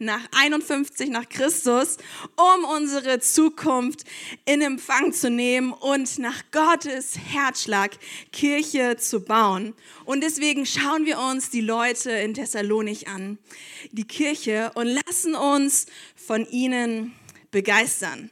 nach 51 nach Christus, um unsere Zukunft in Empfang zu nehmen und nach Gottes Herzschlag Kirche zu bauen. Und deswegen schauen wir uns die Leute in Thessalonich an, die Kirche, und lassen uns von ihnen begeistern.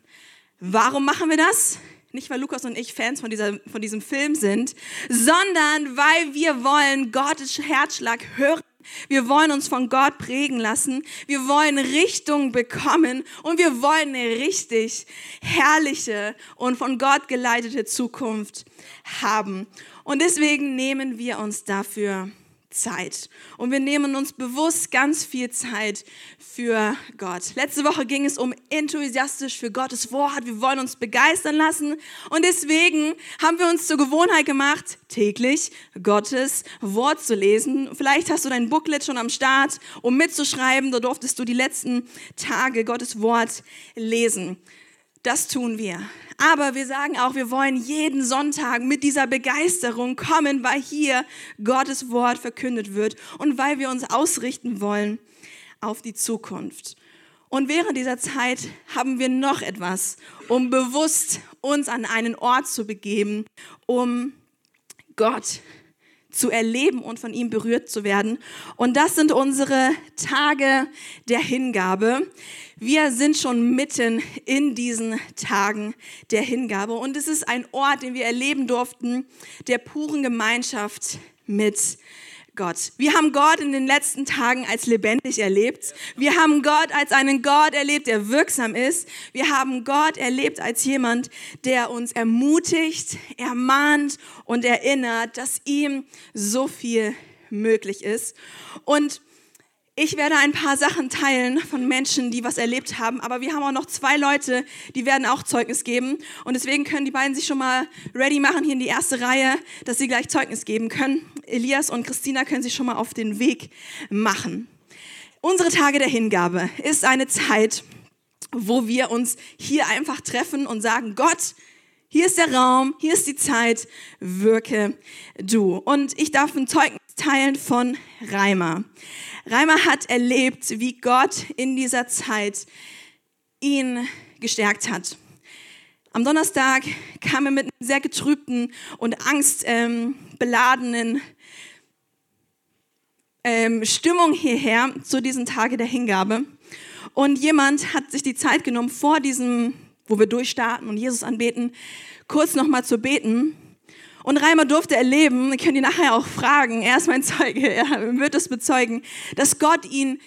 Warum machen wir das? Nicht, weil Lukas und ich Fans von, dieser, von diesem Film sind, sondern weil wir wollen Gottes Herzschlag hören wir wollen uns von Gott prägen lassen. Wir wollen Richtung bekommen und wir wollen eine richtig herrliche und von Gott geleitete Zukunft haben. Und deswegen nehmen wir uns dafür Zeit. Und wir nehmen uns bewusst ganz viel Zeit für Gott. Letzte Woche ging es um enthusiastisch für Gottes Wort. Wir wollen uns begeistern lassen. Und deswegen haben wir uns zur Gewohnheit gemacht, täglich Gottes Wort zu lesen. Vielleicht hast du dein Booklet schon am Start, um mitzuschreiben. Da durftest du die letzten Tage Gottes Wort lesen. Das tun wir. Aber wir sagen auch, wir wollen jeden Sonntag mit dieser Begeisterung kommen, weil hier Gottes Wort verkündet wird und weil wir uns ausrichten wollen auf die Zukunft. Und während dieser Zeit haben wir noch etwas, um bewusst uns an einen Ort zu begeben, um Gott zu erleben und von ihm berührt zu werden. Und das sind unsere Tage der Hingabe. Wir sind schon mitten in diesen Tagen der Hingabe und es ist ein Ort, den wir erleben durften, der puren Gemeinschaft mit Gott. Wir haben Gott in den letzten Tagen als lebendig erlebt. Wir haben Gott als einen Gott erlebt, der wirksam ist. Wir haben Gott erlebt als jemand, der uns ermutigt, ermahnt und erinnert, dass ihm so viel möglich ist. Und ich werde ein paar Sachen teilen von Menschen, die was erlebt haben, aber wir haben auch noch zwei Leute, die werden auch Zeugnis geben. Und deswegen können die beiden sich schon mal ready machen hier in die erste Reihe, dass sie gleich Zeugnis geben können. Elias und Christina können sich schon mal auf den Weg machen. Unsere Tage der Hingabe ist eine Zeit, wo wir uns hier einfach treffen und sagen, Gott, hier ist der Raum, hier ist die Zeit, wirke du. Und ich darf ein Zeugnis teilen von Reimer. Reimer hat erlebt, wie Gott in dieser Zeit ihn gestärkt hat. Am Donnerstag kam er mit einem sehr getrübten und angstbeladenen ähm, Stimmung hierher zu diesen Tage der Hingabe. Und jemand hat sich die Zeit genommen, vor diesem, wo wir durchstarten und Jesus anbeten, kurz nochmal zu beten und Reimer durfte erleben, ich kann ihn nachher auch fragen, er ist mein Zeuge, er wird es bezeugen, dass Gott ihn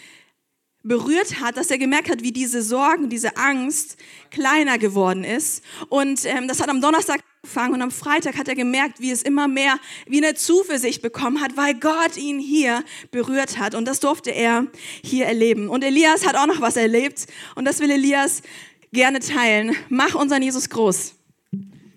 berührt hat, dass er gemerkt hat, wie diese Sorgen, diese Angst kleiner geworden ist. Und ähm, das hat am Donnerstag angefangen und am Freitag hat er gemerkt, wie es immer mehr wie eine Zuversicht bekommen hat, weil Gott ihn hier berührt hat. Und das durfte er hier erleben. Und Elias hat auch noch was erlebt und das will Elias gerne teilen. Mach unseren Jesus groß.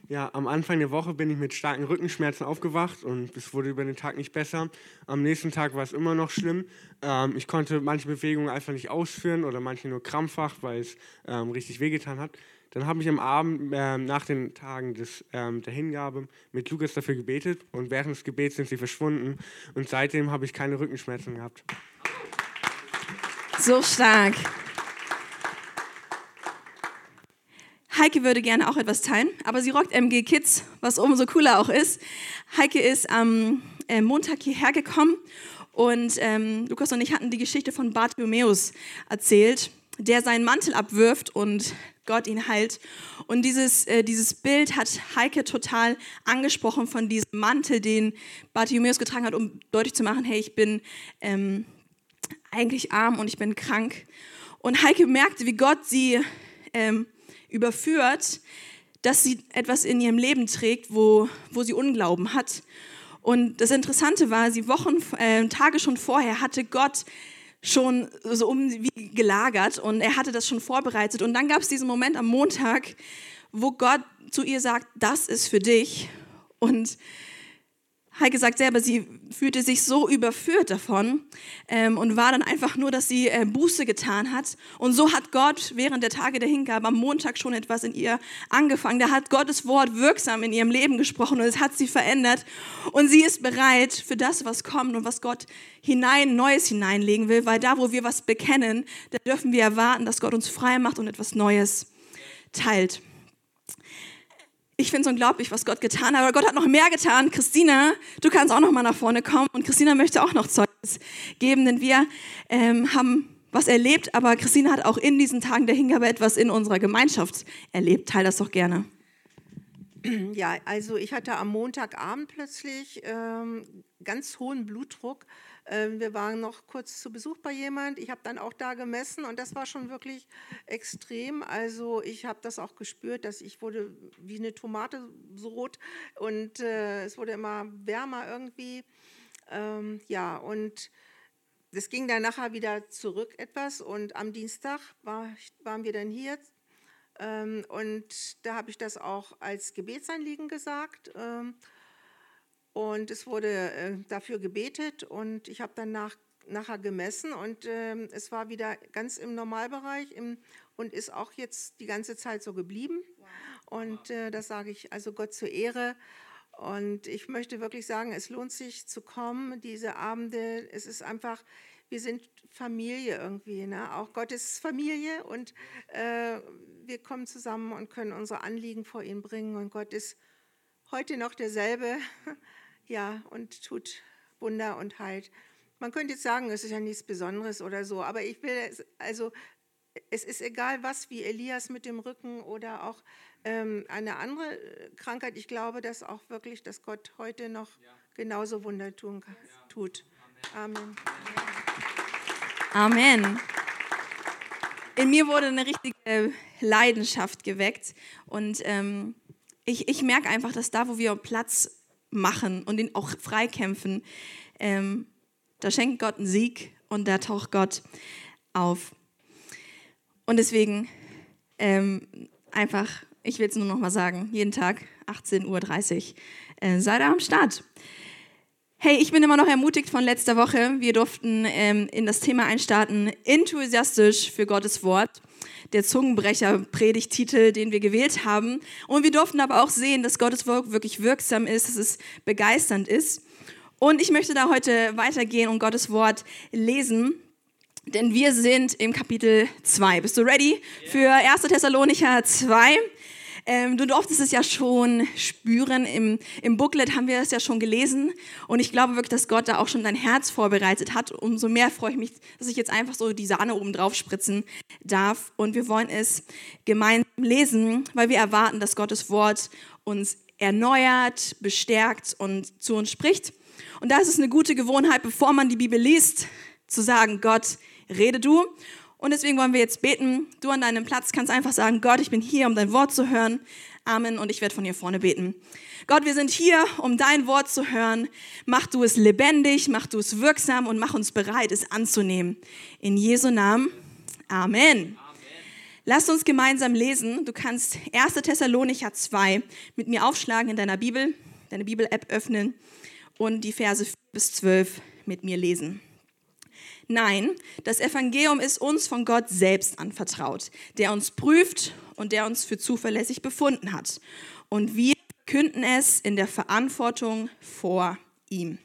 Ja, am Anfang der Woche bin ich mit starken Rückenschmerzen aufgewacht und es wurde über den Tag nicht besser. Am nächsten Tag war es immer noch schlimm. Ähm, ich konnte manche Bewegungen einfach nicht ausführen oder manche nur krampfhaft, weil es ähm, richtig wehgetan hat. Dann habe ich am Abend äh, nach den Tagen des, ähm, der Hingabe mit Lukas dafür gebetet und während des Gebets sind sie verschwunden und seitdem habe ich keine Rückenschmerzen gehabt. So stark. Heike würde gerne auch etwas teilen, aber sie rockt MG Kids, was umso cooler auch ist. Heike ist am äh, Montag hierher gekommen und ähm, Lukas und ich hatten die Geschichte von Bartholomäus erzählt, der seinen Mantel abwirft und Gott ihn heilt. Und dieses, äh, dieses Bild hat Heike total angesprochen von diesem Mantel, den Bartholomäus getragen hat, um deutlich zu machen, hey, ich bin ähm, eigentlich arm und ich bin krank. Und Heike merkte, wie Gott sie ähm, überführt, dass sie etwas in ihrem Leben trägt, wo, wo sie Unglauben hat. Und das Interessante war, sie Wochen, äh, Tage schon vorher hatte Gott schon so um wie gelagert und er hatte das schon vorbereitet. Und dann gab es diesen Moment am Montag, wo Gott zu ihr sagt, das ist für dich. Und Heike sagt selber, sie fühlte sich so überführt davon ähm, und war dann einfach nur, dass sie äh, Buße getan hat. Und so hat Gott während der Tage der Hingabe am Montag schon etwas in ihr angefangen. Da hat Gottes Wort wirksam in ihrem Leben gesprochen und es hat sie verändert. Und sie ist bereit für das, was kommt und was Gott hinein, Neues hineinlegen will, weil da, wo wir was bekennen, da dürfen wir erwarten, dass Gott uns frei macht und etwas Neues teilt ich finde es unglaublich, was Gott getan hat. Aber Gott hat noch mehr getan. Christina, du kannst auch noch mal nach vorne kommen. Und Christina möchte auch noch Zeugnis geben, denn wir ähm, haben was erlebt. Aber Christina hat auch in diesen Tagen der Hingabe etwas in unserer Gemeinschaft erlebt. Teil das doch gerne. Ja, also ich hatte am Montagabend plötzlich ähm, ganz hohen Blutdruck wir waren noch kurz zu Besuch bei jemand. Ich habe dann auch da gemessen und das war schon wirklich extrem. Also ich habe das auch gespürt, dass ich wurde wie eine Tomate so rot und äh, es wurde immer wärmer irgendwie. Ähm, ja, und das ging dann nachher wieder zurück etwas und am Dienstag war, waren wir dann hier ähm, und da habe ich das auch als Gebetsanliegen gesagt. Ähm, und es wurde äh, dafür gebetet und ich habe dann nach, nachher gemessen und äh, es war wieder ganz im Normalbereich im, und ist auch jetzt die ganze Zeit so geblieben. Wow. Und äh, das sage ich also Gott zur Ehre. Und ich möchte wirklich sagen, es lohnt sich zu kommen, diese Abende. Es ist einfach, wir sind Familie irgendwie, ne? auch Gottes Familie. Und äh, wir kommen zusammen und können unsere Anliegen vor ihn bringen. Und Gott ist heute noch derselbe ja, und tut Wunder und heilt. Man könnte jetzt sagen, es ist ja nichts Besonderes oder so, aber ich will, also es ist egal was, wie Elias mit dem Rücken oder auch ähm, eine andere Krankheit. Ich glaube, dass auch wirklich, dass Gott heute noch ja. genauso Wunder tun, ja. tut. Amen. Amen. In mir wurde eine richtige Leidenschaft geweckt und ähm, ich, ich merke einfach, dass da, wo wir Platz machen und ihn auch freikämpfen, ähm, da schenkt Gott einen Sieg und da taucht Gott auf. Und deswegen ähm, einfach, ich will es nur noch mal sagen, jeden Tag 18.30 Uhr äh, seid ihr am Start. Hey, ich bin immer noch ermutigt von letzter Woche. Wir durften ähm, in das Thema einstarten, enthusiastisch für Gottes Wort der Zungenbrecher-Predigtitel, den wir gewählt haben. Und wir durften aber auch sehen, dass Gottes Wort wirklich wirksam ist, dass es begeisternd ist. Und ich möchte da heute weitergehen und Gottes Wort lesen. Denn wir sind im Kapitel 2. Bist du ready für 1. Thessalonicher 2? Ähm, du durftest es ja schon spüren. Im, Im Booklet haben wir es ja schon gelesen. Und ich glaube wirklich, dass Gott da auch schon dein Herz vorbereitet hat. Umso mehr freue ich mich, dass ich jetzt einfach so die Sahne oben drauf spritzen darf. Und wir wollen es gemeinsam lesen, weil wir erwarten, dass Gottes Wort uns erneuert, bestärkt und zu uns spricht. Und da ist es eine gute Gewohnheit, bevor man die Bibel liest, zu sagen, Gott, rede du. Und deswegen wollen wir jetzt beten. Du an deinem Platz kannst einfach sagen, Gott, ich bin hier, um dein Wort zu hören. Amen. Und ich werde von hier vorne beten. Gott, wir sind hier, um dein Wort zu hören. Mach du es lebendig, mach du es wirksam und mach uns bereit, es anzunehmen. In Jesu Namen. Amen. Amen. Lasst uns gemeinsam lesen. Du kannst 1. Thessalonicher 2 mit mir aufschlagen in deiner Bibel, deine Bibel-App öffnen und die Verse 4 bis 12 mit mir lesen. Nein, das Evangelium ist uns von Gott selbst anvertraut, der uns prüft und der uns für zuverlässig befunden hat. Und wir künden es in der Verantwortung vor ihm.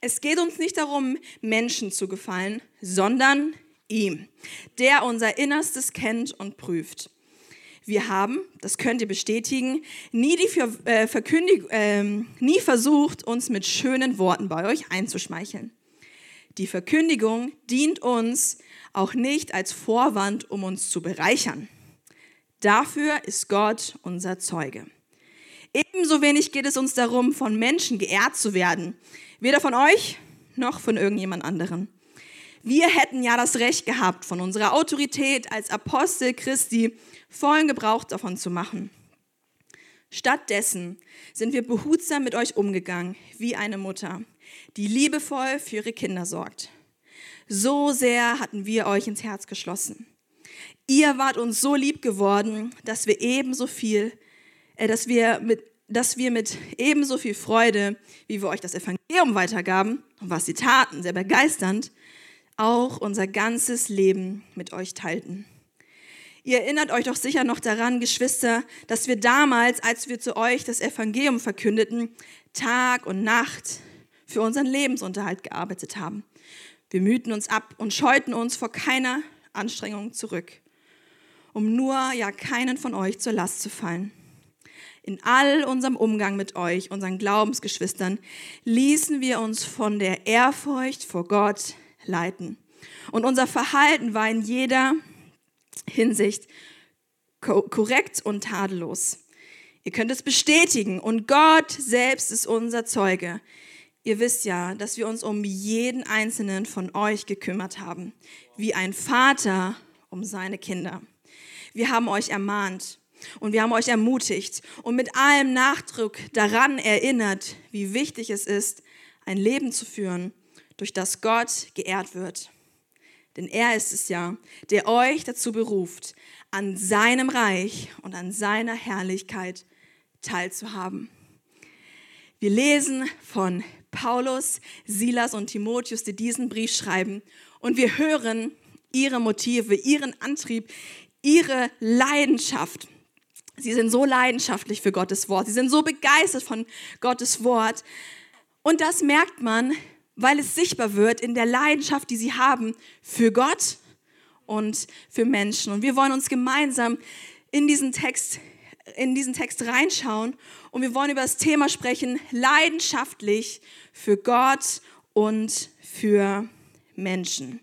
Es geht uns nicht darum, Menschen zu gefallen, sondern ihm, der unser Innerstes kennt und prüft. Wir haben, das könnt ihr bestätigen, nie, die für, äh, äh, nie versucht, uns mit schönen Worten bei euch einzuschmeicheln. Die Verkündigung dient uns auch nicht als Vorwand, um uns zu bereichern. Dafür ist Gott unser Zeuge. Ebenso wenig geht es uns darum, von Menschen geehrt zu werden. Weder von euch noch von irgendjemand anderen. Wir hätten ja das Recht gehabt, von unserer Autorität als Apostel Christi vollen Gebrauch davon zu machen. Stattdessen sind wir behutsam mit euch umgegangen, wie eine Mutter, die liebevoll für ihre Kinder sorgt. So sehr hatten wir euch ins Herz geschlossen. Ihr wart uns so lieb geworden, dass wir ebenso viel, äh, dass wir mit dass wir mit ebenso viel Freude, wie wir euch das Evangelium weitergaben und was sie taten, sehr begeisternd, auch unser ganzes Leben mit euch teilten. Ihr erinnert euch doch sicher noch daran, Geschwister, dass wir damals, als wir zu euch das Evangelium verkündeten, Tag und Nacht für unseren Lebensunterhalt gearbeitet haben. Wir mühten uns ab und scheuten uns vor keiner Anstrengung zurück, um nur ja keinen von euch zur Last zu fallen. In all unserem Umgang mit euch, unseren Glaubensgeschwistern, ließen wir uns von der Ehrfurcht vor Gott leiten. Und unser Verhalten war in jeder Hinsicht korrekt und tadellos. Ihr könnt es bestätigen und Gott selbst ist unser Zeuge. Ihr wisst ja, dass wir uns um jeden einzelnen von euch gekümmert haben, wie ein Vater um seine Kinder. Wir haben euch ermahnt und wir haben euch ermutigt und mit allem Nachdruck daran erinnert, wie wichtig es ist, ein Leben zu führen, durch das Gott geehrt wird. Denn er ist es ja, der euch dazu beruft, an seinem Reich und an seiner Herrlichkeit teilzuhaben. Wir lesen von Paulus, Silas und Timotheus, die diesen Brief schreiben, und wir hören ihre Motive, ihren Antrieb, ihre Leidenschaft. Sie sind so leidenschaftlich für Gottes Wort. Sie sind so begeistert von Gottes Wort. Und das merkt man, weil es sichtbar wird in der Leidenschaft, die sie haben für Gott und für Menschen. Und wir wollen uns gemeinsam in diesen Text, in diesen Text reinschauen und wir wollen über das Thema sprechen, leidenschaftlich für Gott und für Menschen.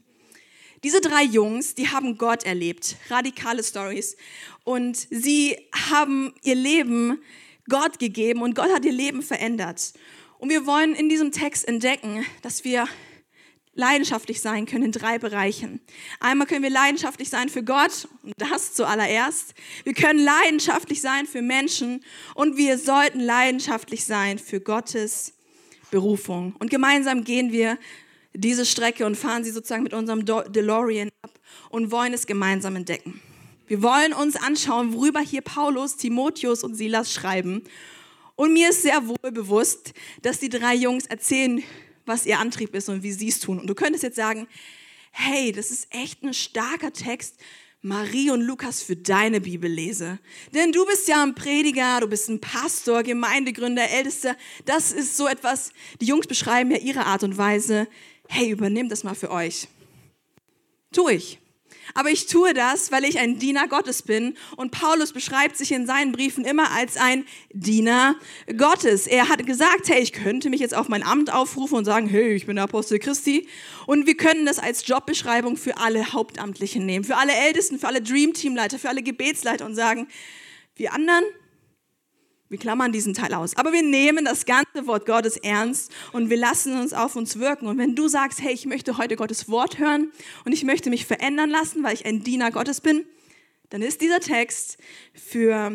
Diese drei Jungs, die haben Gott erlebt, radikale Stories. Und sie haben ihr Leben Gott gegeben und Gott hat ihr Leben verändert. Und wir wollen in diesem Text entdecken, dass wir leidenschaftlich sein können in drei Bereichen. Einmal können wir leidenschaftlich sein für Gott, und das zuallererst. Wir können leidenschaftlich sein für Menschen und wir sollten leidenschaftlich sein für Gottes Berufung. Und gemeinsam gehen wir diese Strecke und fahren sie sozusagen mit unserem DeLorean ab und wollen es gemeinsam entdecken. Wir wollen uns anschauen, worüber hier Paulus, Timotheus und Silas schreiben und mir ist sehr wohl bewusst, dass die drei Jungs erzählen, was ihr Antrieb ist und wie sie es tun. Und du könntest jetzt sagen, hey, das ist echt ein starker Text, Marie und Lukas für deine Bibellese. Denn du bist ja ein Prediger, du bist ein Pastor, Gemeindegründer, Ältester. Das ist so etwas, die Jungs beschreiben ja ihre Art und Weise. Hey, übernimm das mal für euch. Tu ich. Aber ich tue das, weil ich ein Diener Gottes bin. Und Paulus beschreibt sich in seinen Briefen immer als ein Diener Gottes. Er hat gesagt, hey, ich könnte mich jetzt auf mein Amt aufrufen und sagen, hey, ich bin der Apostel Christi. Und wir können das als Jobbeschreibung für alle Hauptamtlichen nehmen, für alle Ältesten, für alle Dream Teamleiter, für alle Gebetsleiter und sagen, wir anderen, wir klammern diesen Teil aus. Aber wir nehmen das ganze Wort Gottes ernst und wir lassen uns auf uns wirken. Und wenn du sagst, hey, ich möchte heute Gottes Wort hören und ich möchte mich verändern lassen, weil ich ein Diener Gottes bin, dann ist dieser Text für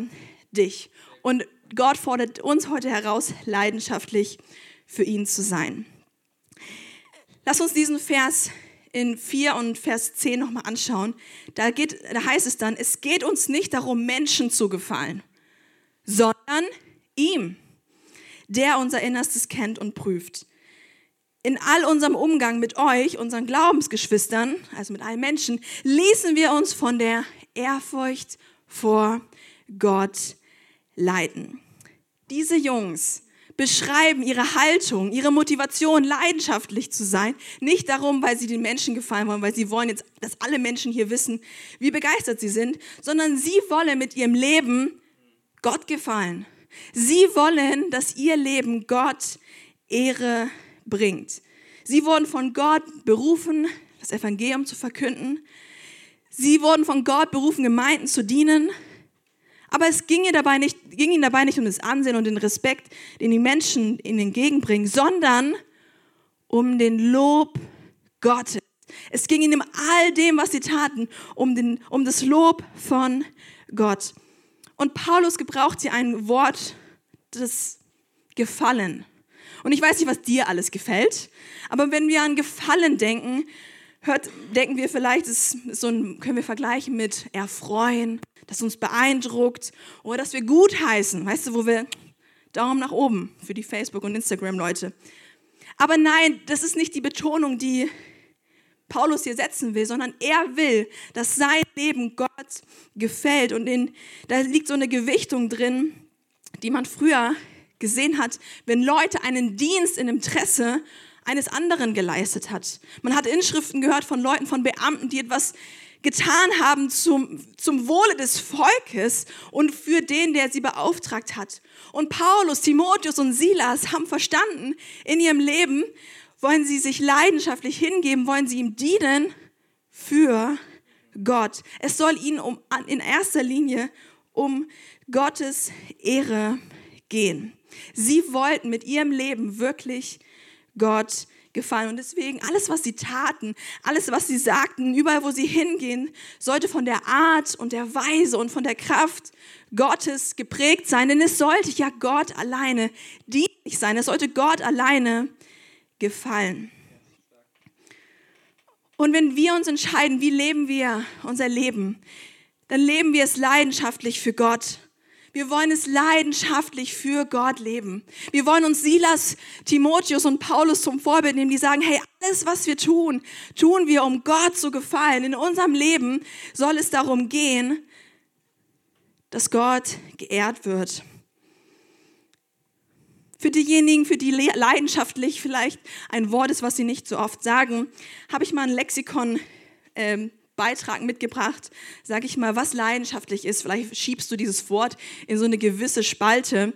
dich. Und Gott fordert uns heute heraus, leidenschaftlich für ihn zu sein. Lass uns diesen Vers in 4 und Vers 10 nochmal anschauen. Da, geht, da heißt es dann, es geht uns nicht darum, Menschen zu gefallen sondern ihm, der unser Innerstes kennt und prüft. In all unserem Umgang mit euch, unseren Glaubensgeschwistern, also mit allen Menschen, ließen wir uns von der Ehrfurcht vor Gott leiten. Diese Jungs beschreiben ihre Haltung, ihre Motivation, leidenschaftlich zu sein. Nicht darum, weil sie den Menschen gefallen wollen, weil sie wollen jetzt, dass alle Menschen hier wissen, wie begeistert sie sind, sondern sie wollen mit ihrem Leben Gott gefallen. Sie wollen, dass ihr Leben Gott Ehre bringt. Sie wurden von Gott berufen, das Evangelium zu verkünden. Sie wurden von Gott berufen, Gemeinden zu dienen. Aber es ging ihnen dabei nicht, ging ihnen dabei nicht um das Ansehen und den Respekt, den die Menschen ihnen entgegenbringen, sondern um den Lob Gottes. Es ging ihnen in all dem, was sie taten, um, den, um das Lob von Gott. Und Paulus gebraucht hier ein Wort, das Gefallen. Und ich weiß nicht, was dir alles gefällt, aber wenn wir an Gefallen denken, hört, denken wir vielleicht, das so ein, können wir vergleichen mit erfreuen, das uns beeindruckt oder dass wir gut heißen, weißt du, wo wir Daumen nach oben für die Facebook- und Instagram-Leute. Aber nein, das ist nicht die Betonung, die Paulus hier setzen will, sondern er will, dass sein Leben Gott gefällt. Und in, da liegt so eine Gewichtung drin, die man früher gesehen hat, wenn Leute einen Dienst in Interesse eines anderen geleistet hat. Man hat Inschriften gehört von Leuten, von Beamten, die etwas getan haben zum, zum Wohle des Volkes und für den, der sie beauftragt hat. Und Paulus, Timotheus und Silas haben verstanden, in ihrem Leben wollen sie sich leidenschaftlich hingeben, wollen sie ihm dienen für Gott. Es soll ihnen um, in erster Linie um Gottes Ehre gehen. Sie wollten mit ihrem Leben wirklich Gott gefallen. Und deswegen alles, was sie taten, alles, was sie sagten, überall, wo sie hingehen, sollte von der Art und der Weise und von der Kraft Gottes geprägt sein. Denn es sollte ja Gott alleine dienlich sein. Es sollte Gott alleine gefallen. Und wenn wir uns entscheiden, wie leben wir unser Leben, dann leben wir es leidenschaftlich für Gott wir wollen es leidenschaftlich für Gott leben. Wir wollen uns Silas, Timotheus und Paulus zum Vorbild nehmen, die sagen, hey, alles, was wir tun, tun wir, um Gott zu gefallen. In unserem Leben soll es darum gehen, dass Gott geehrt wird. Für diejenigen, für die leidenschaftlich vielleicht ein Wort ist, was sie nicht so oft sagen, habe ich mal ein Lexikon ähm, mitgebracht, sag ich mal, was leidenschaftlich ist. Vielleicht schiebst du dieses Wort in so eine gewisse Spalte.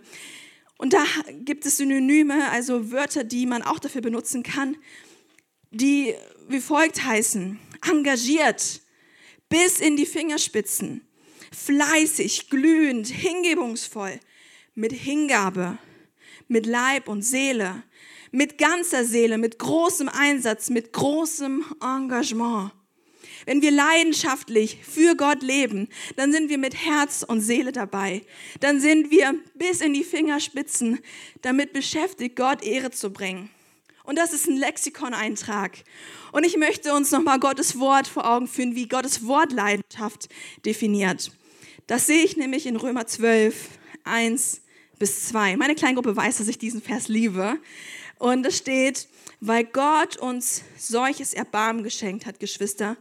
Und da gibt es Synonyme, also Wörter, die man auch dafür benutzen kann, die wie folgt heißen. Engagiert, bis in die Fingerspitzen, fleißig, glühend, hingebungsvoll, mit Hingabe, mit Leib und Seele, mit ganzer Seele, mit großem Einsatz, mit großem Engagement. Wenn wir leidenschaftlich für Gott leben, dann sind wir mit Herz und Seele dabei. Dann sind wir bis in die Fingerspitzen damit beschäftigt, Gott Ehre zu bringen. Und das ist ein Lexikon-Eintrag. Und ich möchte uns nochmal Gottes Wort vor Augen führen, wie Gottes Wort Leidenschaft definiert. Das sehe ich nämlich in Römer 12, 1 bis 2. Meine Kleingruppe weiß, dass ich diesen Vers liebe. Und es steht, weil Gott uns solches Erbarmen geschenkt hat, Geschwister,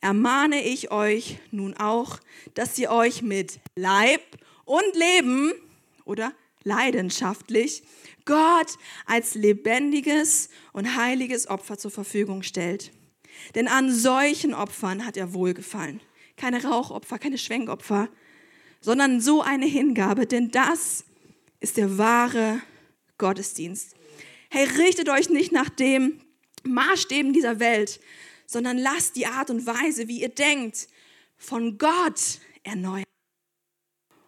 ermahne ich euch nun auch, dass ihr euch mit Leib und Leben oder leidenschaftlich Gott als lebendiges und heiliges Opfer zur Verfügung stellt. Denn an solchen Opfern hat er wohlgefallen. Keine Rauchopfer, keine Schwenkopfer, sondern so eine Hingabe, denn das ist der wahre Gottesdienst. Hey, richtet euch nicht nach dem Maßstäben dieser Welt, sondern lasst die Art und Weise, wie ihr denkt, von Gott erneuern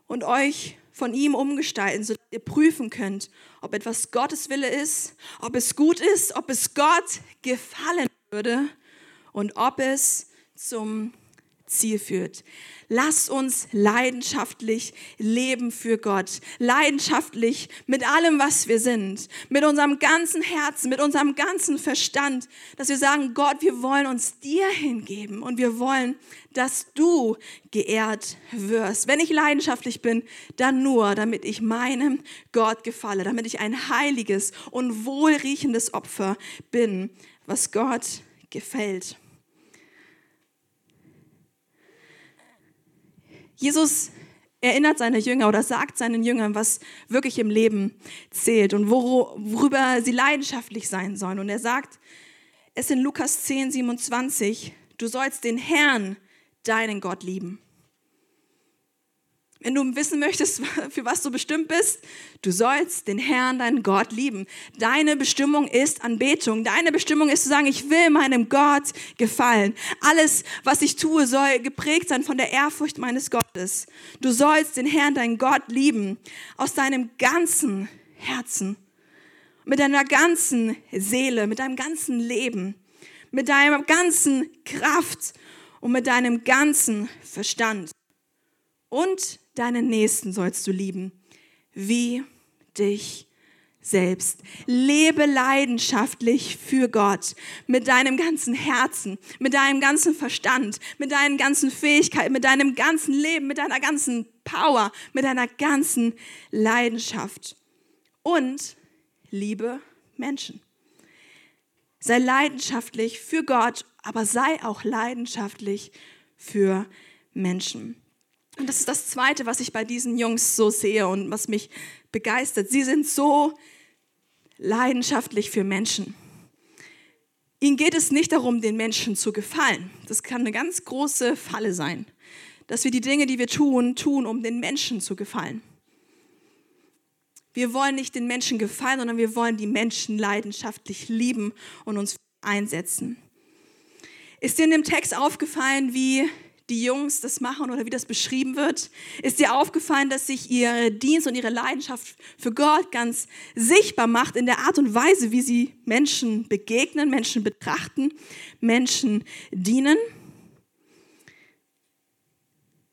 und euch von ihm umgestalten, sodass ihr prüfen könnt, ob etwas Gottes Wille ist, ob es gut ist, ob es Gott gefallen würde und ob es zum Ziel führt. Lass uns leidenschaftlich leben für Gott. Leidenschaftlich mit allem, was wir sind. Mit unserem ganzen Herzen, mit unserem ganzen Verstand. Dass wir sagen, Gott, wir wollen uns dir hingeben und wir wollen, dass du geehrt wirst. Wenn ich leidenschaftlich bin, dann nur, damit ich meinem Gott gefalle. Damit ich ein heiliges und wohlriechendes Opfer bin, was Gott gefällt. Jesus erinnert seine Jünger oder sagt seinen Jüngern, was wirklich im Leben zählt und worüber sie leidenschaftlich sein sollen. Und er sagt es in Lukas 10, 27, du sollst den Herrn, deinen Gott lieben wenn du wissen möchtest, für was du bestimmt bist, du sollst den Herrn, deinen Gott lieben. Deine Bestimmung ist Anbetung. Deine Bestimmung ist zu sagen, ich will meinem Gott gefallen. Alles, was ich tue, soll geprägt sein von der Ehrfurcht meines Gottes. Du sollst den Herrn, deinen Gott lieben aus deinem ganzen Herzen, mit deiner ganzen Seele, mit deinem ganzen Leben, mit deiner ganzen Kraft und mit deinem ganzen Verstand. Und deinen Nächsten sollst du lieben, wie dich selbst. Lebe leidenschaftlich für Gott mit deinem ganzen Herzen, mit deinem ganzen Verstand, mit deinen ganzen Fähigkeiten, mit deinem ganzen Leben, mit deiner ganzen Power, mit deiner ganzen Leidenschaft. und liebe Menschen. Sei leidenschaftlich für Gott, aber sei auch leidenschaftlich für Menschen. Und das ist das Zweite, was ich bei diesen Jungs so sehe und was mich begeistert. Sie sind so leidenschaftlich für Menschen. Ihnen geht es nicht darum, den Menschen zu gefallen. Das kann eine ganz große Falle sein, dass wir die Dinge, die wir tun, tun, um den Menschen zu gefallen. Wir wollen nicht den Menschen gefallen, sondern wir wollen die Menschen leidenschaftlich lieben und uns einsetzen. Ist dir in dem Text aufgefallen, wie die Jungs das machen oder wie das beschrieben wird? Ist dir aufgefallen, dass sich ihr Dienst und ihre Leidenschaft für Gott ganz sichtbar macht in der Art und Weise, wie sie Menschen begegnen, Menschen betrachten, Menschen dienen?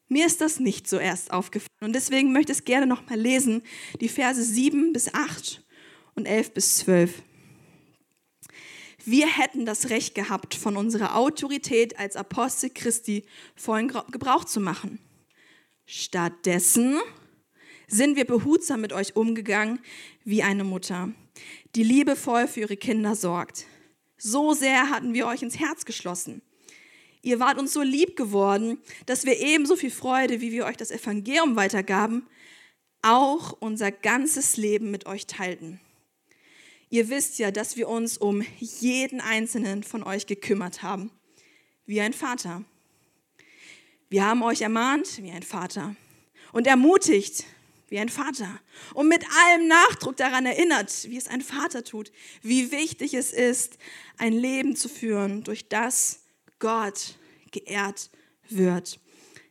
Mir ist das nicht so erst aufgefallen und deswegen möchte ich es gerne nochmal lesen, die Verse 7 bis 8 und 11 bis 12. Wir hätten das Recht gehabt, von unserer Autorität als Apostel Christi vollen Gebrauch zu machen. Stattdessen sind wir behutsam mit euch umgegangen wie eine Mutter, die liebevoll für ihre Kinder sorgt. So sehr hatten wir euch ins Herz geschlossen. Ihr wart uns so lieb geworden, dass wir ebenso viel Freude, wie wir euch das Evangelium weitergaben, auch unser ganzes Leben mit euch teilten. Ihr wisst ja, dass wir uns um jeden einzelnen von euch gekümmert haben, wie ein Vater. Wir haben euch ermahnt wie ein Vater und ermutigt wie ein Vater und mit allem Nachdruck daran erinnert, wie es ein Vater tut, wie wichtig es ist, ein Leben zu führen, durch das Gott geehrt wird.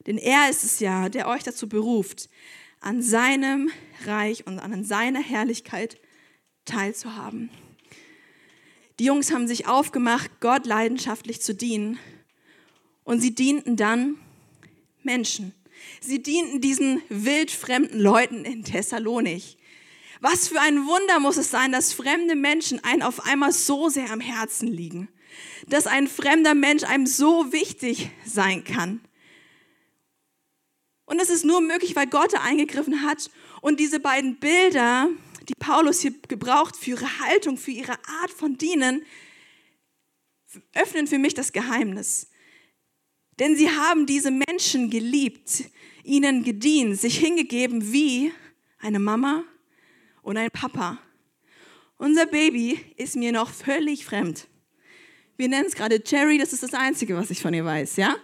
Denn er ist es ja, der euch dazu beruft, an seinem Reich und an seiner Herrlichkeit teilzuhaben. Die Jungs haben sich aufgemacht, Gott leidenschaftlich zu dienen. Und sie dienten dann Menschen. Sie dienten diesen wildfremden Leuten in Thessalonik. Was für ein Wunder muss es sein, dass fremde Menschen einen auf einmal so sehr am Herzen liegen dass ein fremder Mensch einem so wichtig sein kann. Und das ist nur möglich, weil Gott da eingegriffen hat und diese beiden Bilder, die Paulus hier gebraucht für ihre Haltung, für ihre Art von Dienen, öffnen für mich das Geheimnis. Denn sie haben diese Menschen geliebt, ihnen gedient, sich hingegeben wie eine Mama und ein Papa. Unser Baby ist mir noch völlig fremd. Wir nennen es gerade Cherry, das ist das Einzige, was ich von ihr weiß, ja?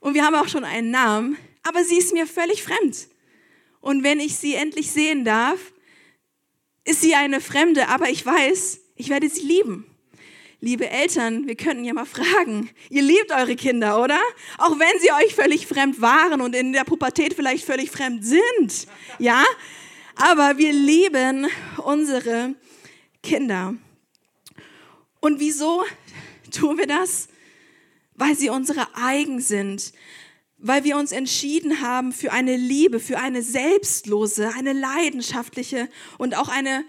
Und wir haben auch schon einen Namen, aber sie ist mir völlig fremd. Und wenn ich sie endlich sehen darf, ist sie eine Fremde, aber ich weiß, ich werde sie lieben. Liebe Eltern, wir könnten ja mal fragen, ihr liebt eure Kinder, oder? Auch wenn sie euch völlig fremd waren und in der Pubertät vielleicht völlig fremd sind, ja? Aber wir lieben unsere Kinder. Und wieso Tun wir das? Weil sie unsere eigen sind, weil wir uns entschieden haben für eine Liebe, für eine selbstlose, eine leidenschaftliche und auch eine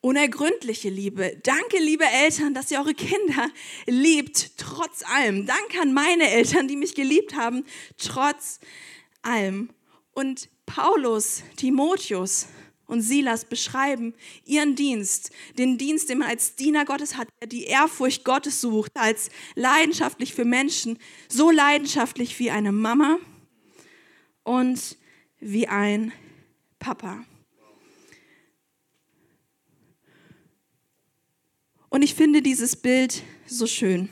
unergründliche Liebe. Danke, liebe Eltern, dass ihr eure Kinder liebt, trotz allem. Danke an meine Eltern, die mich geliebt haben, trotz allem. Und Paulus, Timotheus, und Silas beschreiben ihren Dienst, den Dienst, den man als Diener Gottes hat, der die Ehrfurcht Gottes sucht, als leidenschaftlich für Menschen, so leidenschaftlich wie eine Mama und wie ein Papa. Und ich finde dieses Bild so schön.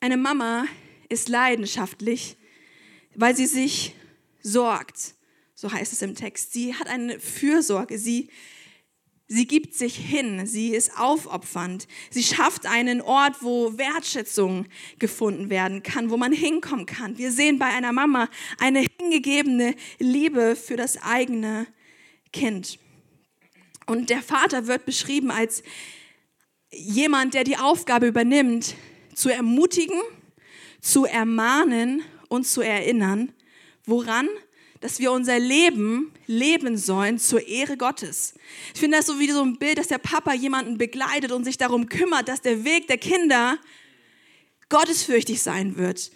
Eine Mama ist leidenschaftlich, weil sie sich sorgt so heißt es im Text. Sie hat eine Fürsorge, sie, sie gibt sich hin, sie ist aufopfernd. Sie schafft einen Ort, wo Wertschätzung gefunden werden kann, wo man hinkommen kann. Wir sehen bei einer Mama eine hingegebene Liebe für das eigene Kind. Und der Vater wird beschrieben als jemand, der die Aufgabe übernimmt, zu ermutigen, zu ermahnen und zu erinnern. Woran? Dass wir unser Leben leben sollen zur Ehre Gottes. Ich finde das so wie so ein Bild, dass der Papa jemanden begleitet und sich darum kümmert, dass der Weg der Kinder gottesfürchtig sein wird.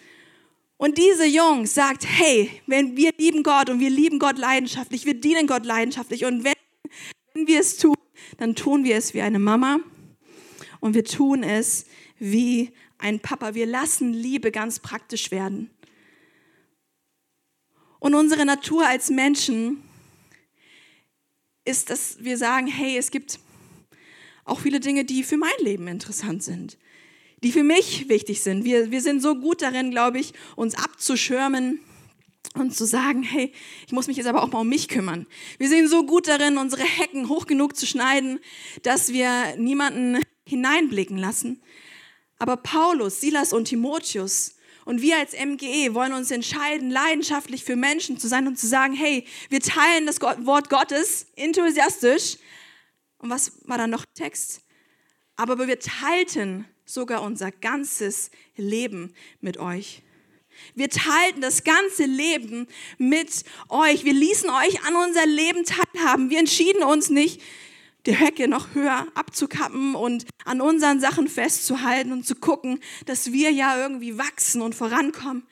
Und diese Jungs sagt, hey, wenn wir lieben Gott und wir lieben Gott leidenschaftlich, wir dienen Gott leidenschaftlich und wenn wenn wir es tun, dann tun wir es wie eine Mama und wir tun es wie ein Papa. Wir lassen Liebe ganz praktisch werden. Und unsere Natur als Menschen ist, dass wir sagen, hey, es gibt auch viele Dinge, die für mein Leben interessant sind, die für mich wichtig sind. Wir, wir sind so gut darin, glaube ich, uns abzuschirmen und zu sagen, hey, ich muss mich jetzt aber auch mal um mich kümmern. Wir sind so gut darin, unsere Hecken hoch genug zu schneiden, dass wir niemanden hineinblicken lassen. Aber Paulus, Silas und Timotheus und wir als MGE wollen uns entscheiden, leidenschaftlich für Menschen zu sein und zu sagen, hey, wir teilen das Wort Gottes enthusiastisch. Und was war dann noch Text? Aber wir teilten sogar unser ganzes Leben mit euch. Wir teilten das ganze Leben mit euch. Wir ließen euch an unser Leben teilhaben. Wir entschieden uns nicht, die Höcke noch höher abzukappen und an unseren Sachen festzuhalten und zu gucken, dass wir ja irgendwie wachsen und vorankommen.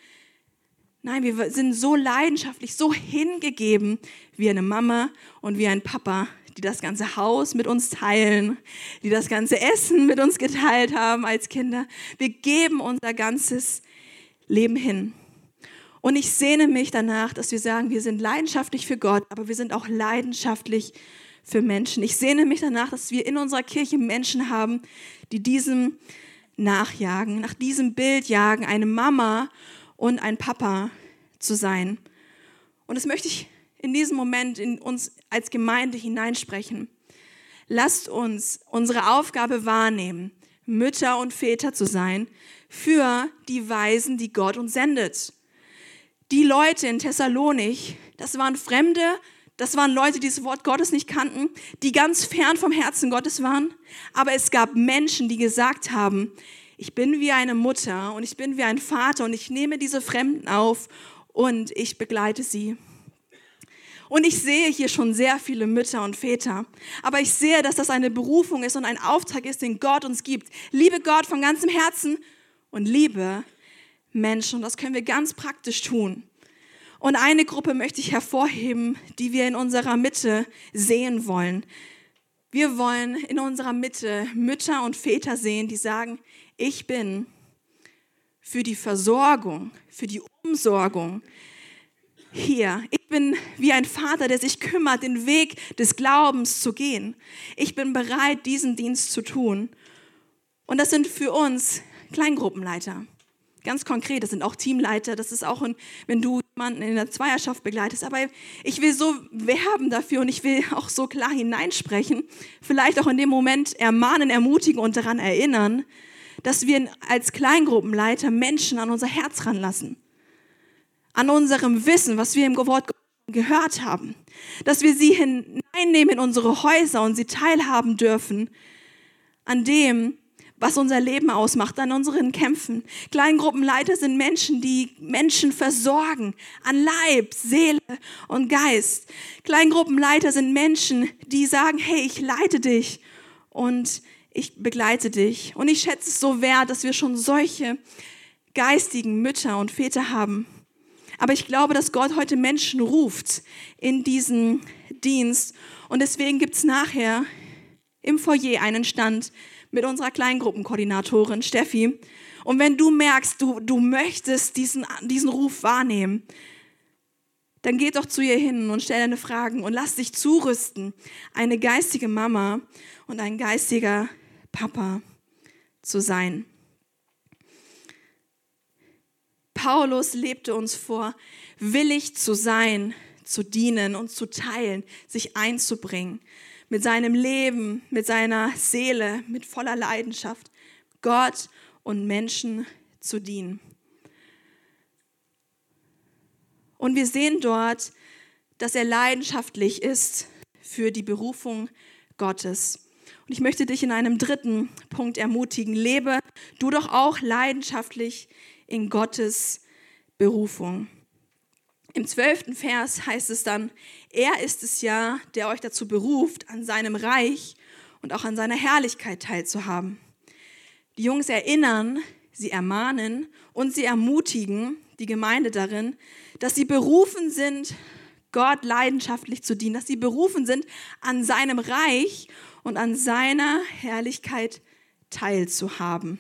Nein, wir sind so leidenschaftlich, so hingegeben wie eine Mama und wie ein Papa, die das ganze Haus mit uns teilen, die das ganze Essen mit uns geteilt haben als Kinder. Wir geben unser ganzes Leben hin. Und ich sehne mich danach, dass wir sagen, wir sind leidenschaftlich für Gott, aber wir sind auch leidenschaftlich für Menschen. Ich sehne mich danach, dass wir in unserer Kirche Menschen haben, die diesem nachjagen, nach diesem Bild jagen, eine Mama und ein Papa zu sein. Und das möchte ich in diesem Moment in uns als Gemeinde hineinsprechen. Lasst uns unsere Aufgabe wahrnehmen, Mütter und Väter zu sein für die Weisen, die Gott uns sendet. Die Leute in Thessalonik, das waren Fremde, das waren Leute, die das Wort Gottes nicht kannten, die ganz fern vom Herzen Gottes waren. Aber es gab Menschen, die gesagt haben, ich bin wie eine Mutter und ich bin wie ein Vater und ich nehme diese Fremden auf und ich begleite sie. Und ich sehe hier schon sehr viele Mütter und Väter. Aber ich sehe, dass das eine Berufung ist und ein Auftrag ist, den Gott uns gibt. Liebe Gott von ganzem Herzen und liebe Menschen. Und das können wir ganz praktisch tun. Und eine Gruppe möchte ich hervorheben, die wir in unserer Mitte sehen wollen. Wir wollen in unserer Mitte Mütter und Väter sehen, die sagen, ich bin für die Versorgung, für die Umsorgung hier. Ich bin wie ein Vater, der sich kümmert, den Weg des Glaubens zu gehen. Ich bin bereit, diesen Dienst zu tun. Und das sind für uns Kleingruppenleiter. Ganz konkret, das sind auch Teamleiter, das ist auch, ein, wenn du jemanden in der Zweierschaft begleitest. Aber ich will so werben dafür und ich will auch so klar hineinsprechen, vielleicht auch in dem Moment ermahnen, ermutigen und daran erinnern, dass wir als Kleingruppenleiter Menschen an unser Herz ranlassen. An unserem Wissen, was wir im Wort gehört haben. Dass wir sie hineinnehmen in unsere Häuser und sie teilhaben dürfen an dem, was unser Leben ausmacht, an unseren Kämpfen. Kleingruppenleiter sind Menschen, die Menschen versorgen, an Leib, Seele und Geist. Kleingruppenleiter sind Menschen, die sagen, hey, ich leite dich und ich begleite dich. Und ich schätze es so wert, dass wir schon solche geistigen Mütter und Väter haben. Aber ich glaube, dass Gott heute Menschen ruft in diesen Dienst. Und deswegen gibt es nachher im Foyer einen Stand mit unserer Kleingruppenkoordinatorin Steffi. Und wenn du merkst, du, du möchtest diesen, diesen Ruf wahrnehmen, dann geh doch zu ihr hin und stell deine Fragen und lass dich zurüsten, eine geistige Mama und ein geistiger Papa zu sein. Paulus lebte uns vor, willig zu sein, zu dienen und zu teilen, sich einzubringen mit seinem Leben, mit seiner Seele, mit voller Leidenschaft, Gott und Menschen zu dienen. Und wir sehen dort, dass er leidenschaftlich ist für die Berufung Gottes. Und ich möchte dich in einem dritten Punkt ermutigen. Lebe du doch auch leidenschaftlich in Gottes Berufung. Im zwölften Vers heißt es dann, er ist es ja, der euch dazu beruft, an seinem Reich und auch an seiner Herrlichkeit teilzuhaben. Die Jungs erinnern, sie ermahnen und sie ermutigen die Gemeinde darin, dass sie berufen sind, Gott leidenschaftlich zu dienen, dass sie berufen sind, an seinem Reich und an seiner Herrlichkeit teilzuhaben.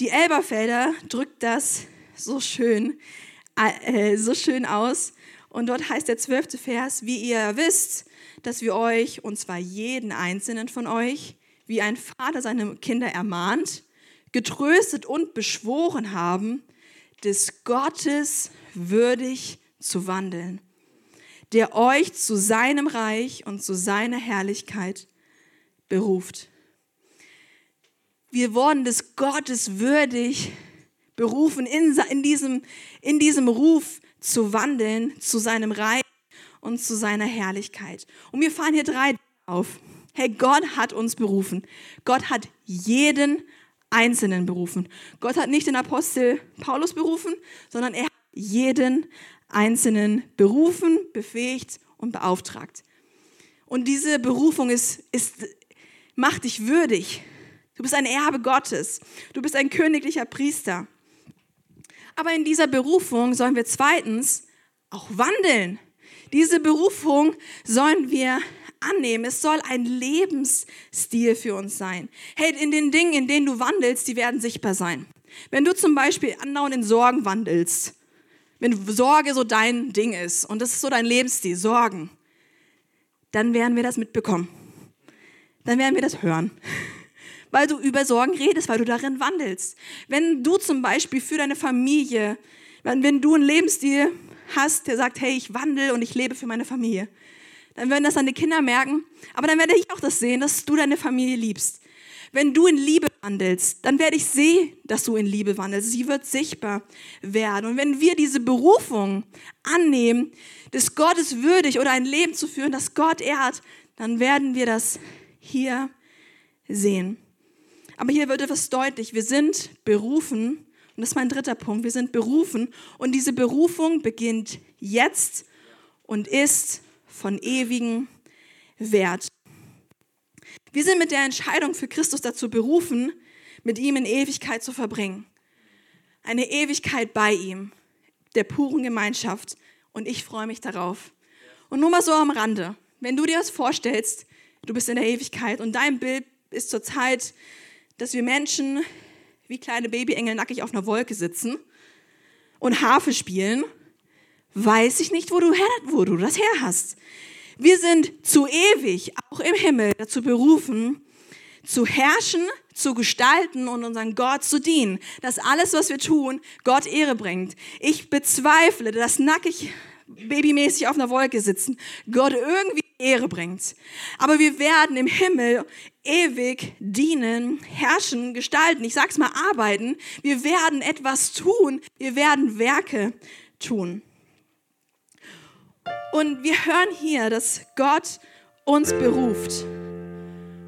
Die Elberfelder drückt das so schön, äh, so schön aus. Und dort heißt der zwölfte Vers, wie ihr wisst, dass wir euch, und zwar jeden einzelnen von euch, wie ein Vater seine Kinder ermahnt, getröstet und beschworen haben, des Gottes würdig zu wandeln, der euch zu seinem Reich und zu seiner Herrlichkeit beruft. Wir wurden des Gottes würdig berufen, in, in, diesem, in diesem Ruf zu wandeln zu seinem Reich und zu seiner Herrlichkeit. Und mir fallen hier drei auf. Hey, Gott hat uns berufen. Gott hat jeden Einzelnen berufen. Gott hat nicht den Apostel Paulus berufen, sondern er hat jeden Einzelnen berufen, befähigt und beauftragt. Und diese Berufung ist, ist, macht dich würdig, Du bist ein Erbe Gottes. Du bist ein königlicher Priester. Aber in dieser Berufung sollen wir zweitens auch wandeln. Diese Berufung sollen wir annehmen. Es soll ein Lebensstil für uns sein. Hey, in den Dingen, in denen du wandelst, die werden sichtbar sein. Wenn du zum Beispiel andauernd in Sorgen wandelst, wenn Sorge so dein Ding ist und das ist so dein Lebensstil, Sorgen, dann werden wir das mitbekommen. Dann werden wir das hören weil du über Sorgen redest, weil du darin wandelst. Wenn du zum Beispiel für deine Familie, wenn, du einen Lebensstil hast, der sagt, hey, ich wandle und ich lebe für meine Familie, dann werden das deine Kinder merken, aber dann werde ich auch das sehen, dass du deine Familie liebst. Wenn du in Liebe wandelst, dann werde ich sehen, dass du in Liebe wandelst. Sie wird sichtbar werden. Und wenn wir diese Berufung annehmen, des Gottes würdig oder ein Leben zu führen, das Gott ehrt, dann werden wir das hier sehen. Aber hier wird etwas deutlich. Wir sind berufen, und das ist mein dritter Punkt, wir sind berufen und diese Berufung beginnt jetzt und ist von ewigem Wert. Wir sind mit der Entscheidung für Christus dazu berufen, mit ihm in Ewigkeit zu verbringen. Eine Ewigkeit bei ihm, der puren Gemeinschaft. Und ich freue mich darauf. Und nur mal so am Rande, wenn du dir das vorstellst, du bist in der Ewigkeit und dein Bild ist zurzeit dass wir Menschen wie kleine Babyengel nackig auf einer Wolke sitzen und Harfe spielen, weiß ich nicht, wo du, her, wo du das her hast. Wir sind zu ewig, auch im Himmel, dazu berufen, zu herrschen, zu gestalten und unseren Gott zu dienen. Dass alles, was wir tun, Gott Ehre bringt. Ich bezweifle, dass nackig babymäßig auf einer Wolke sitzen, Gott irgendwie Ehre bringt. Aber wir werden im Himmel ewig dienen, herrschen, gestalten, ich sag's mal arbeiten. Wir werden etwas tun, wir werden Werke tun. Und wir hören hier, dass Gott uns beruft.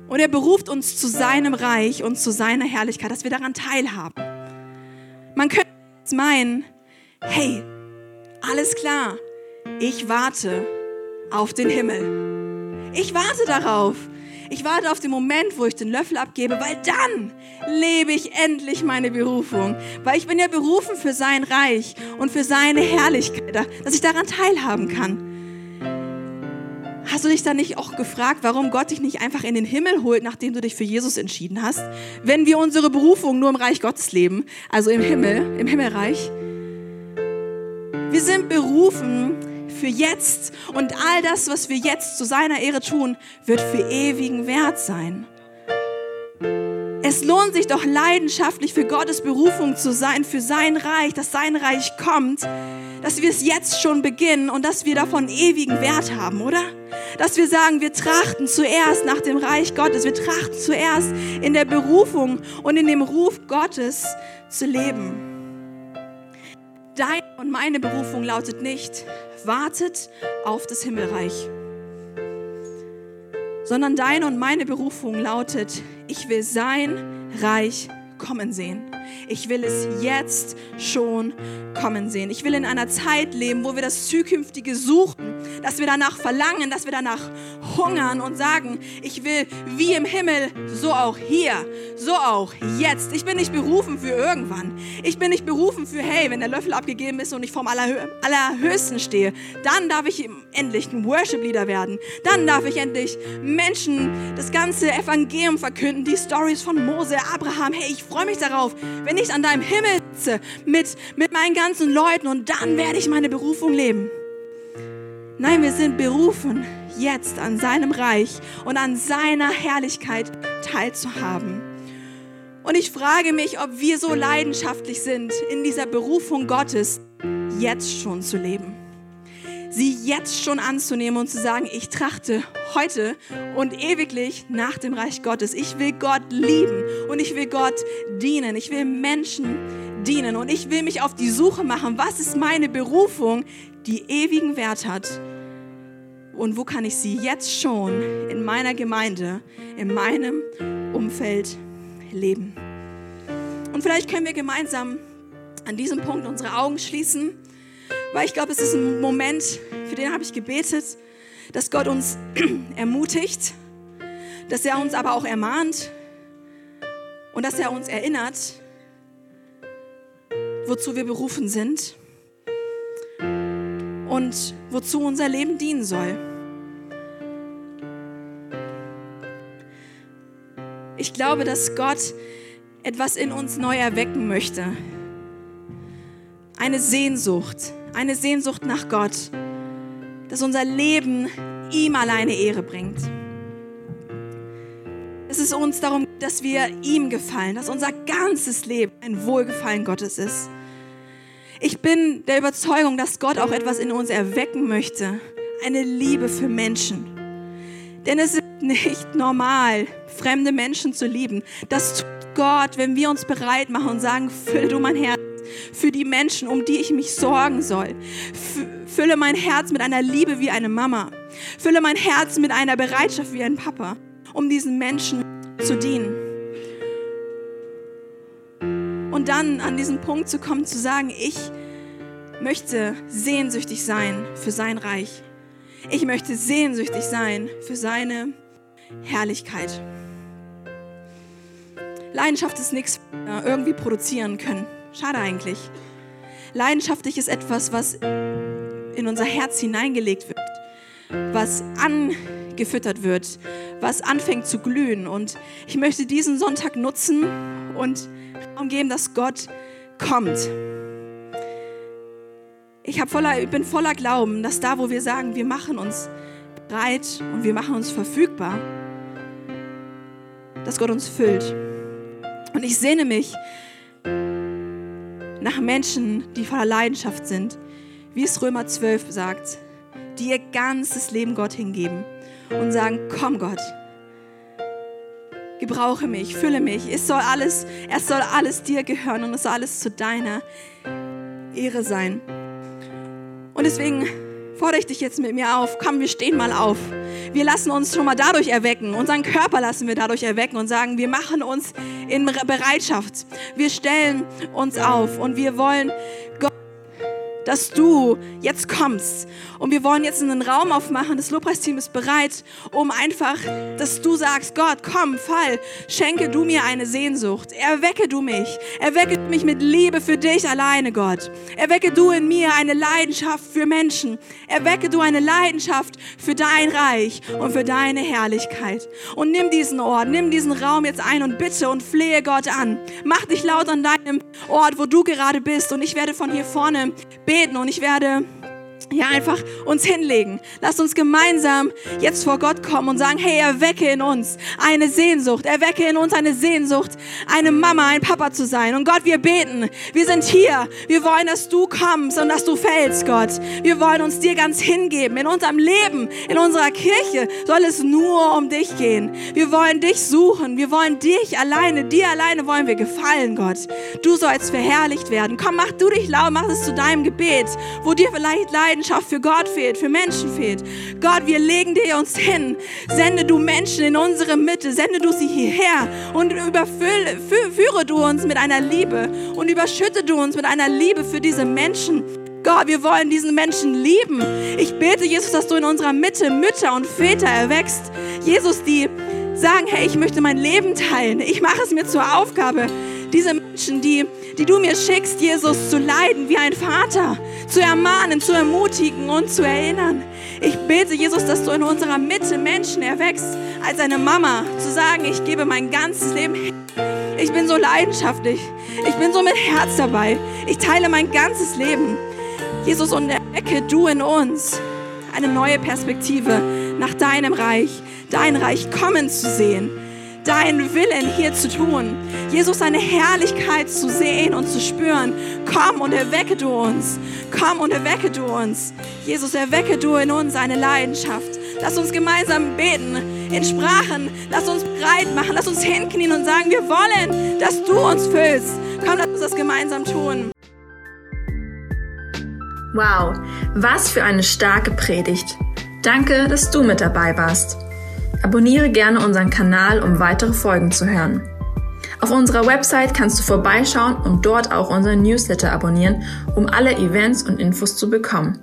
Und er beruft uns zu seinem Reich und zu seiner Herrlichkeit, dass wir daran teilhaben. Man könnte jetzt meinen, hey, alles klar, ich warte auf den Himmel. Ich warte darauf. Ich warte auf den Moment, wo ich den Löffel abgebe, weil dann lebe ich endlich meine Berufung. Weil ich bin ja berufen für sein Reich und für seine Herrlichkeit, dass ich daran teilhaben kann. Hast du dich dann nicht auch gefragt, warum Gott dich nicht einfach in den Himmel holt, nachdem du dich für Jesus entschieden hast? Wenn wir unsere Berufung nur im Reich Gottes leben, also im Himmel, im Himmelreich. Wir sind berufen, für jetzt und all das, was wir jetzt zu seiner Ehre tun, wird für ewigen Wert sein. Es lohnt sich doch leidenschaftlich für Gottes Berufung zu sein, für sein Reich, dass sein Reich kommt, dass wir es jetzt schon beginnen und dass wir davon ewigen Wert haben, oder? Dass wir sagen, wir trachten zuerst nach dem Reich Gottes, wir trachten zuerst in der Berufung und in dem Ruf Gottes zu leben. Deine und meine Berufung lautet nicht, wartet auf das Himmelreich, sondern deine und meine Berufung lautet, ich will sein Reich kommen sehen. Ich will es jetzt schon kommen sehen. Ich will in einer Zeit leben, wo wir das Zukünftige suchen, dass wir danach verlangen, dass wir danach hungern und sagen, ich will wie im Himmel, so auch hier, so auch jetzt. Ich bin nicht berufen für irgendwann. Ich bin nicht berufen für, hey, wenn der Löffel abgegeben ist und ich vorm Allerhö Allerhöchsten stehe, dann darf ich endlich ein Worship-Leader werden. Dann darf ich endlich Menschen das ganze Evangelium verkünden, die Stories von Mose, Abraham. Hey, ich freue mich darauf, wenn ich an deinem Himmel sitze mit, mit meinen ganzen Leuten und dann werde ich meine Berufung leben. Nein, wir sind berufen, jetzt an seinem Reich und an seiner Herrlichkeit teilzuhaben. Und ich frage mich, ob wir so leidenschaftlich sind, in dieser Berufung Gottes jetzt schon zu leben. Sie jetzt schon anzunehmen und zu sagen, ich trachte heute und ewiglich nach dem Reich Gottes. Ich will Gott lieben und ich will Gott dienen. Ich will Menschen dienen und ich will mich auf die Suche machen, was ist meine Berufung, die ewigen Wert hat und wo kann ich sie jetzt schon in meiner Gemeinde, in meinem Umfeld leben. Und vielleicht können wir gemeinsam an diesem Punkt unsere Augen schließen, weil ich glaube, es ist ein Moment, für den habe ich gebetet, dass Gott uns ermutigt, dass er uns aber auch ermahnt und dass er uns erinnert, wozu wir berufen sind und wozu unser Leben dienen soll. Ich glaube, dass Gott etwas in uns neu erwecken möchte. Eine Sehnsucht, eine Sehnsucht nach Gott, dass unser Leben ihm alleine Ehre bringt. Es ist uns darum, dass wir ihm gefallen, dass unser ganzes Leben ein Wohlgefallen Gottes ist. Ich bin der Überzeugung, dass Gott auch etwas in uns erwecken möchte, eine Liebe für Menschen. Denn es ist nicht normal, fremde Menschen zu lieben. Das tut Gott, wenn wir uns bereit machen und sagen, fülle du mein Herz für die Menschen, um die ich mich sorgen soll. Fülle mein Herz mit einer Liebe wie eine Mama. Fülle mein Herz mit einer Bereitschaft wie ein Papa, um diesen Menschen zu dienen. Und dann an diesen Punkt zu kommen, zu sagen, ich möchte sehnsüchtig sein für sein Reich. Ich möchte sehnsüchtig sein für seine Herrlichkeit. Leidenschaft ist nichts, was wir irgendwie produzieren können. Schade eigentlich. Leidenschaftlich ist etwas, was in unser Herz hineingelegt wird, was angefüttert wird, was anfängt zu glühen. Und ich möchte diesen Sonntag nutzen und Raum geben, dass Gott kommt. Ich, voller, ich bin voller Glauben, dass da, wo wir sagen, wir machen uns bereit und wir machen uns verfügbar, dass Gott uns füllt. Und ich sehne mich nach Menschen, die voller Leidenschaft sind, wie es Römer 12 sagt, die ihr ganzes Leben Gott hingeben und sagen, komm Gott, gebrauche mich, fülle mich, es soll alles, es soll alles dir gehören und es soll alles zu deiner Ehre sein. Und deswegen fordere ich dich jetzt mit mir auf. Komm, wir stehen mal auf. Wir lassen uns schon mal dadurch erwecken. Unseren Körper lassen wir dadurch erwecken und sagen, wir machen uns in Bereitschaft. Wir stellen uns auf und wir wollen Gott dass du jetzt kommst. Und wir wollen jetzt einen Raum aufmachen. Das Lobpreisteam ist bereit, um einfach, dass du sagst, Gott, komm, fall, schenke du mir eine Sehnsucht. Erwecke du mich. Erwecke mich mit Liebe für dich alleine, Gott. Erwecke du in mir eine Leidenschaft für Menschen. Erwecke du eine Leidenschaft für dein Reich und für deine Herrlichkeit. Und nimm diesen Ort, nimm diesen Raum jetzt ein und bitte und flehe Gott an. Mach dich laut an deinem Ort, wo du gerade bist. Und ich werde von hier vorne beten beten und ich werde ja, einfach uns hinlegen. Lasst uns gemeinsam jetzt vor Gott kommen und sagen, hey, erwecke in uns eine Sehnsucht. Erwecke in uns eine Sehnsucht, eine Mama, ein Papa zu sein. Und Gott, wir beten. Wir sind hier. Wir wollen, dass du kommst und dass du fällst, Gott. Wir wollen uns dir ganz hingeben. In unserem Leben, in unserer Kirche soll es nur um dich gehen. Wir wollen dich suchen. Wir wollen dich alleine. Dir alleine wollen wir gefallen, Gott. Du sollst verherrlicht werden. Komm, mach du dich laut, mach es zu deinem Gebet, wo dir vielleicht leid Leidenschaft für Gott fehlt, für Menschen fehlt. Gott, wir legen dir uns hin. Sende du Menschen in unsere Mitte, sende du sie hierher und überfülle, führe du uns mit einer Liebe und überschütte du uns mit einer Liebe für diese Menschen. Gott, wir wollen diesen Menschen lieben. Ich bete, Jesus, dass du in unserer Mitte Mütter und Väter erwächst. Jesus, die sagen, hey, ich möchte mein Leben teilen. Ich mache es mir zur Aufgabe, diese Menschen, die, die du mir schickst, Jesus, zu leiden wie ein Vater, zu ermahnen, zu ermutigen und zu erinnern. Ich bete, Jesus, dass du in unserer Mitte Menschen erwächst, als eine Mama, zu sagen, ich gebe mein ganzes Leben hin. Ich bin so leidenschaftlich. Ich bin so mit Herz dabei. Ich teile mein ganzes Leben. Jesus, und erwecke du in uns eine neue Perspektive nach deinem Reich, dein Reich kommen zu sehen deinen Willen hier zu tun. Jesus, seine Herrlichkeit zu sehen und zu spüren. Komm und erwecke du uns. Komm und erwecke du uns. Jesus, erwecke du in uns eine Leidenschaft. Lass uns gemeinsam beten in Sprachen. Lass uns breit machen. Lass uns hinknien und sagen, wir wollen, dass du uns füllst. Komm, lass uns das gemeinsam tun. Wow, was für eine starke Predigt. Danke, dass du mit dabei warst. Abonniere gerne unseren Kanal, um weitere Folgen zu hören. Auf unserer Website kannst du vorbeischauen und dort auch unseren Newsletter abonnieren, um alle Events und Infos zu bekommen.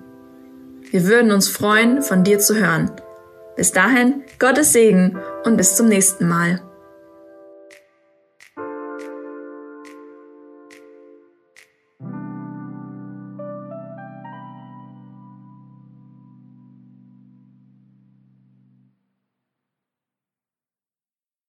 Wir würden uns freuen, von dir zu hören. Bis dahin, Gottes Segen und bis zum nächsten Mal.